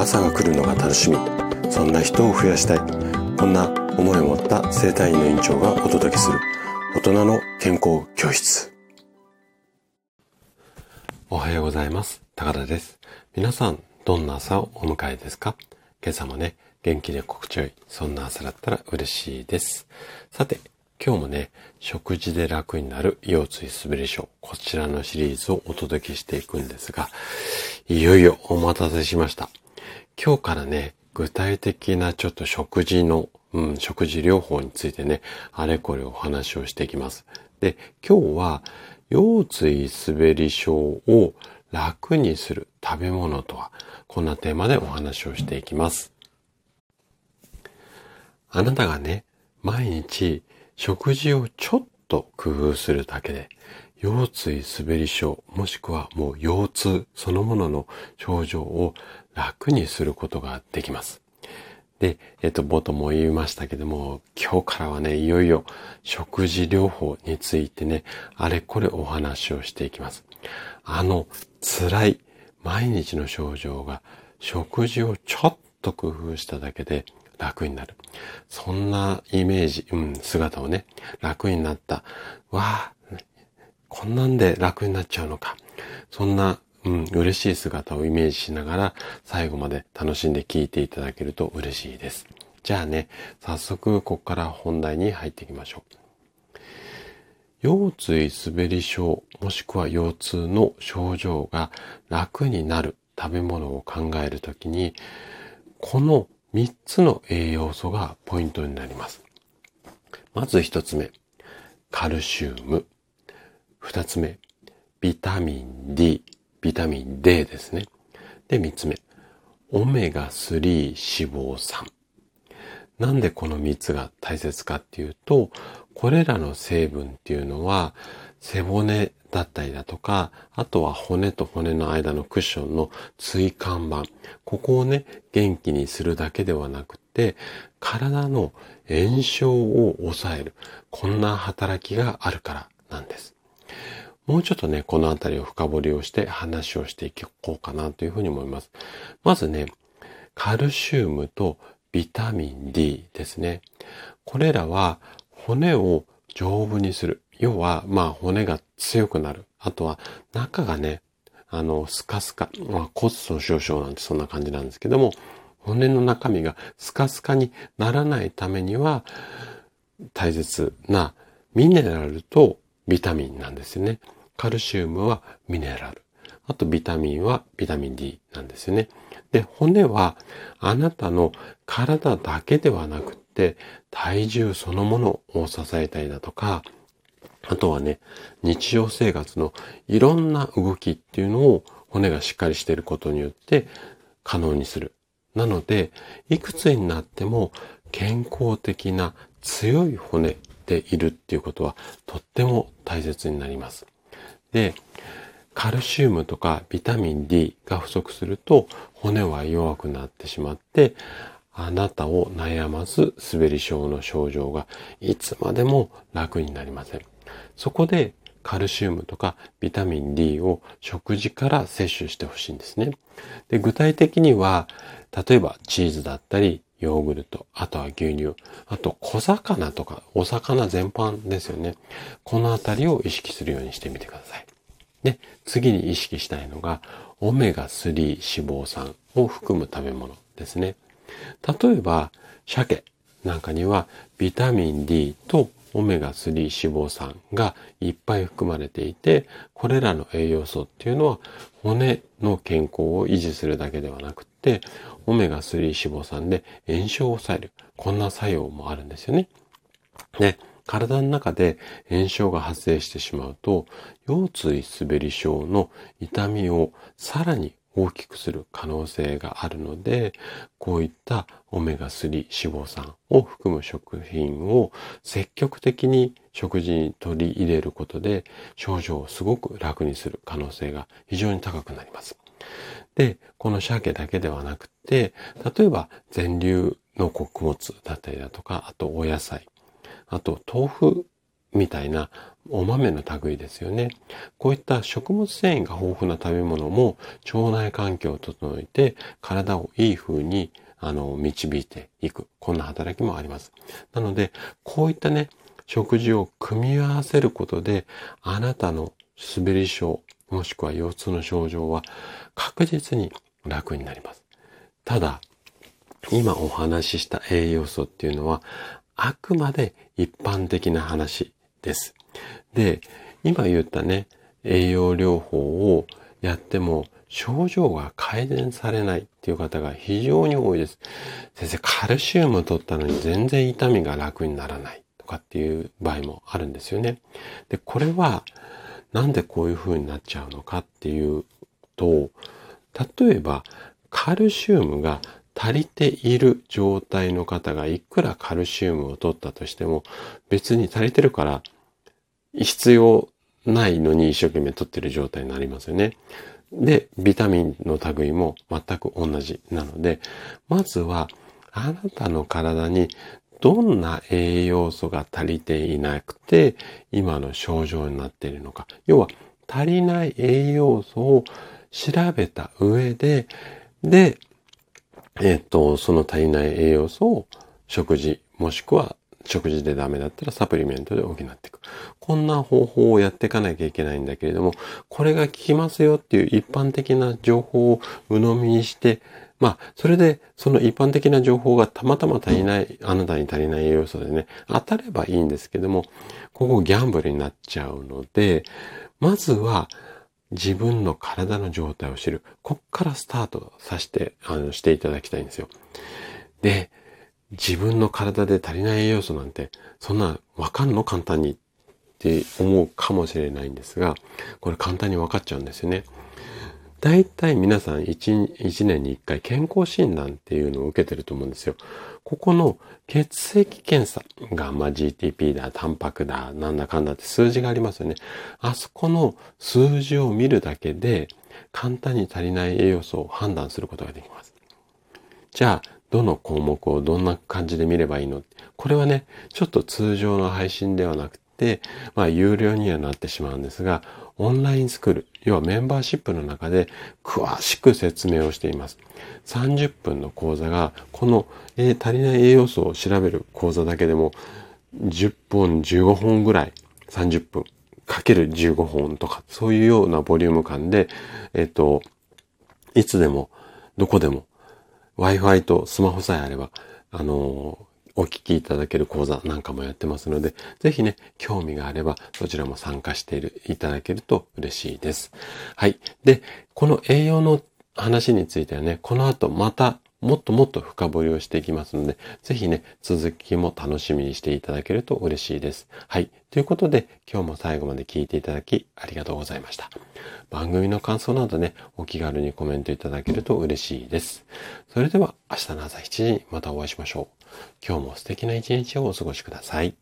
朝が来るのが楽しみ。そんな人を増やしたい。こんな思いを持った生体院の院長がお届けする。大人の健康教室。おはようございます。高田です。皆さんどんな朝をお迎えですか？今朝もね元気で心地よい。そんな朝だったら嬉しいです。さて今日もね、食事で楽になる腰椎滑り症。こちらのシリーズをお届けしていくんですが、いよいよお待たせしました。今日からね、具体的なちょっと食事の、うん、食事療法についてね、あれこれお話をしていきます。で、今日は、腰椎滑り症を楽にする食べ物とは、こんなテーマでお話をしていきます。あなたがね、毎日食事をちょっと工夫するだけで、腰椎滑り症、もしくはもう腰痛そのものの症状を楽にすることができます。で、えっと、冒頭も言いましたけども、今日からはね、いよいよ食事療法についてね、あれこれお話をしていきます。あの、辛い毎日の症状が食事をちょっと工夫しただけで楽になる。そんなイメージ、うん、姿をね、楽になった。わあ、こんなんで楽になっちゃうのか。そんな、うん、嬉しい姿をイメージしながら、最後まで楽しんで聞いていただけると嬉しいです。じゃあね、早速、ここから本題に入っていきましょう。腰椎滑り症、もしくは腰痛の症状が楽になる食べ物を考えるときに、この3つの栄養素がポイントになります。まず1つ目、カルシウム。2つ目、ビタミン D、ビタミン D ですね。で、3つ目、オメガ3脂肪酸。なんでこの3つが大切かっていうと、これらの成分っていうのは背骨だったりだとか、あとは骨と骨の間のクッションの椎間板。ここをね、元気にするだけではなくて、体の炎症を抑える。こんな働きがあるからなんです。もうちょっとね、このあたりを深掘りをして話をしていこうかなというふうに思います。まずね、カルシウムとビタミン D ですね。これらは骨を丈夫にする。要は、まあ骨が強くなる。あとは中がね、あの、スカスカ、まあ骨粗鬆症なんてそんな感じなんですけども、骨の中身がスカスカにならないためには、大切なミネラルとビタミンなんですよね。カルシウムはミネラル。あとビタミンはビタミン D なんですよね。で、骨はあなたの体だけではなくって体重そのものを支えたりだとか、あとはね、日常生活のいろんな動きっていうのを骨がしっかりしていることによって可能にする。なので、いくつになっても健康的な強い骨でいるっていうことはとっても大切になります。で、カルシウムとかビタミン D が不足すると骨は弱くなってしまってあなたを悩ます滑り症の症状がいつまでも楽になりません。そこでカルシウムとかビタミン D を食事から摂取してほしいんですね。で具体的には、例えばチーズだったり、ヨーグルト、あとは牛乳、あと小魚とかお魚全般ですよね。このあたりを意識するようにしてみてください。で、次に意識したいのが、オメガ3脂肪酸を含む食べ物ですね。例えば、鮭なんかにはビタミン D とオメガ3脂肪酸がいっぱい含まれていて、これらの栄養素っていうのは骨の健康を維持するだけではなく、オメガ3脂肪酸で炎症を抑える。こんな作用もあるんですよね。で、体の中で炎症が発生してしまうと、腰椎滑り症の痛みをさらに大きくする可能性があるので、こういったオメガ3脂肪酸を含む食品を積極的に食事に取り入れることで症状をすごく楽にする可能性が非常に高くなります。で、この鮭だけではなくて、例えば全粒の穀物だったりだとか、あとお野菜、あと豆腐みたいなお豆の類ですよね。こういった食物繊維が豊富な食べ物も腸内環境を整えて体をいい風にあの導いていく。こんな働きもあります。なので、こういったね、食事を組み合わせることで、あなたの滑り症、もしくは腰痛の症状は確実に楽になります。ただ、今お話しした栄養素っていうのは、あくまで一般的な話です。で、今言ったね、栄養療法をやっても症状が改善されないっていう方が非常に多いです。先生、カルシウム取ったのに全然痛みが楽にならないとかっていう場合もあるんですよね。で、これはなんでこういう風になっちゃうのかっていうと、例えばカルシウムが足りている状態の方がいくらカルシウムを取ったとしても別に足りてるから必要ないのに一生懸命取ってる状態になりますよね。で、ビタミンの類も全く同じなので、まずはあなたの体にどんな栄養素が足りていなくて今の症状になっているのか。要は足りない栄養素を調べた上で、で、えっ、と、その足りない栄養素を食事、もしくは食事でダメだったらサプリメントで補っていく。こんな方法をやっていかなきゃいけないんだけれども、これが効きますよっていう一般的な情報を鵜呑みにして、まあ、それで、その一般的な情報がたまたま足りない、あなたに足りない栄養素でね、当たればいいんですけども、ここギャンブルになっちゃうので、まずは、自分の体の状態を知る。こっからスタートさせて、あの、していただきたいんですよ。で、自分の体で足りない栄養素なんて、そんなわかんの？簡単にって思うかもしれないんですが、これ簡単にわかっちゃうんですよね。大体皆さん 1, 1年に1回健康診断っていうのを受けてると思うんですよ。ここの血液検査、ガンマ GTP だ、タンパクだ、なんだかんだって数字がありますよね。あそこの数字を見るだけで簡単に足りない栄養素を判断することができます。じゃあ、どの項目をどんな感じで見ればいいのこれはね、ちょっと通常の配信ではなくて、まあ、有料にはなってしまうんですが、オンラインスクール、要はメンバーシップの中で詳しく説明をしています。30分の講座が、この、えー、足りない栄養素を調べる講座だけでも、10本、15本ぐらい、30分、かける15本とか、そういうようなボリューム感で、えっ、ー、と、いつでも、どこでも、Wi-Fi とスマホさえあれば、あのーお聞きいただける講座なんかもやってますので、ぜひね、興味があれば、そちらも参加している、いただけると嬉しいです。はい。で、この栄養の話についてはね、この後またもっともっと深掘りをしていきますので、ぜひね、続きも楽しみにしていただけると嬉しいです。はい。ということで、今日も最後まで聞いていただきありがとうございました。番組の感想などね、お気軽にコメントいただけると嬉しいです。それでは、明日の朝7時にまたお会いしましょう。今日も素敵な一日をお過ごしください。